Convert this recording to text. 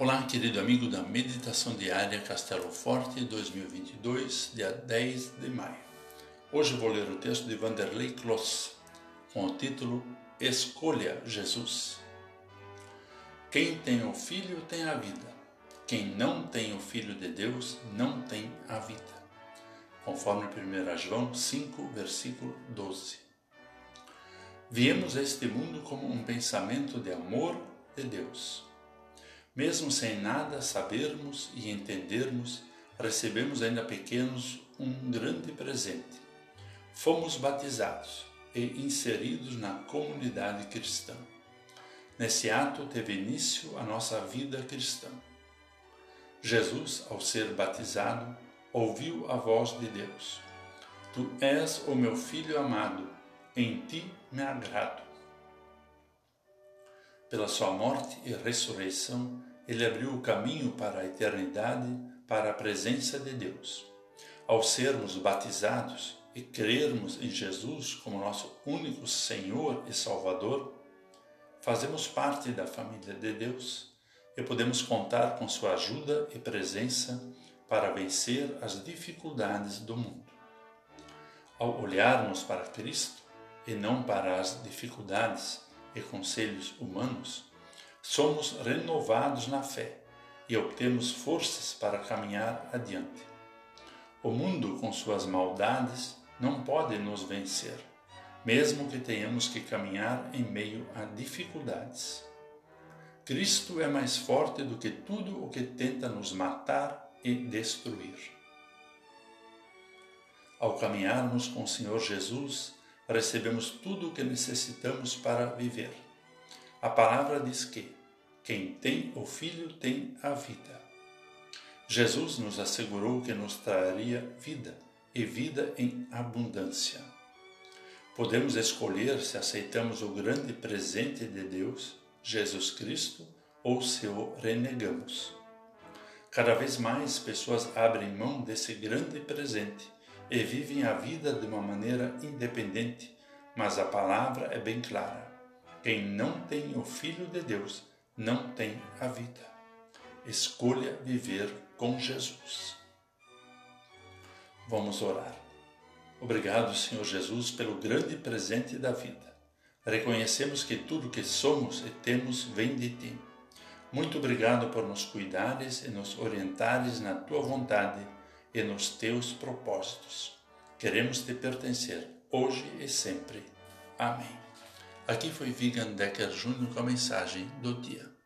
Olá, querido amigo da Meditação Diária Castelo Forte 2022, dia 10 de maio. Hoje vou ler o texto de Vanderlei Kloss com o título Escolha Jesus. Quem tem o Filho tem a vida. Quem não tem o Filho de Deus não tem a vida. Conforme 1 João 5, versículo 12. Viemos a este mundo como um pensamento de amor de Deus mesmo sem nada sabermos e entendermos, recebemos ainda pequenos um grande presente. Fomos batizados e inseridos na comunidade cristã. Nesse ato teve início a nossa vida cristã. Jesus, ao ser batizado, ouviu a voz de Deus: Tu és o meu filho amado, em ti me agrado. Pela sua morte e ressurreição, ele abriu o caminho para a eternidade, para a presença de Deus. Ao sermos batizados e crermos em Jesus como nosso único Senhor e Salvador, fazemos parte da família de Deus e podemos contar com sua ajuda e presença para vencer as dificuldades do mundo. Ao olharmos para Cristo e não para as dificuldades e conselhos humanos, somos renovados na fé e obtemos forças para caminhar adiante. O mundo, com suas maldades, não pode nos vencer, mesmo que tenhamos que caminhar em meio a dificuldades. Cristo é mais forte do que tudo o que tenta nos matar e destruir. Ao caminharmos com o Senhor Jesus, recebemos tudo o que necessitamos para viver. A palavra diz que quem tem o Filho tem a vida. Jesus nos assegurou que nos traria vida e vida em abundância. Podemos escolher se aceitamos o grande presente de Deus, Jesus Cristo, ou se o renegamos. Cada vez mais pessoas abrem mão desse grande presente e vivem a vida de uma maneira independente, mas a palavra é bem clara. Quem não tem o Filho de Deus não tem a vida. Escolha viver com Jesus. Vamos orar. Obrigado, Senhor Jesus, pelo grande presente da vida. Reconhecemos que tudo que somos e temos vem de Ti. Muito obrigado por nos cuidares e nos orientares na Tua vontade e nos Teus propósitos. Queremos Te pertencer hoje e sempre. Amém. Aqui foi Vigan Decker Jr. com a mensagem do dia.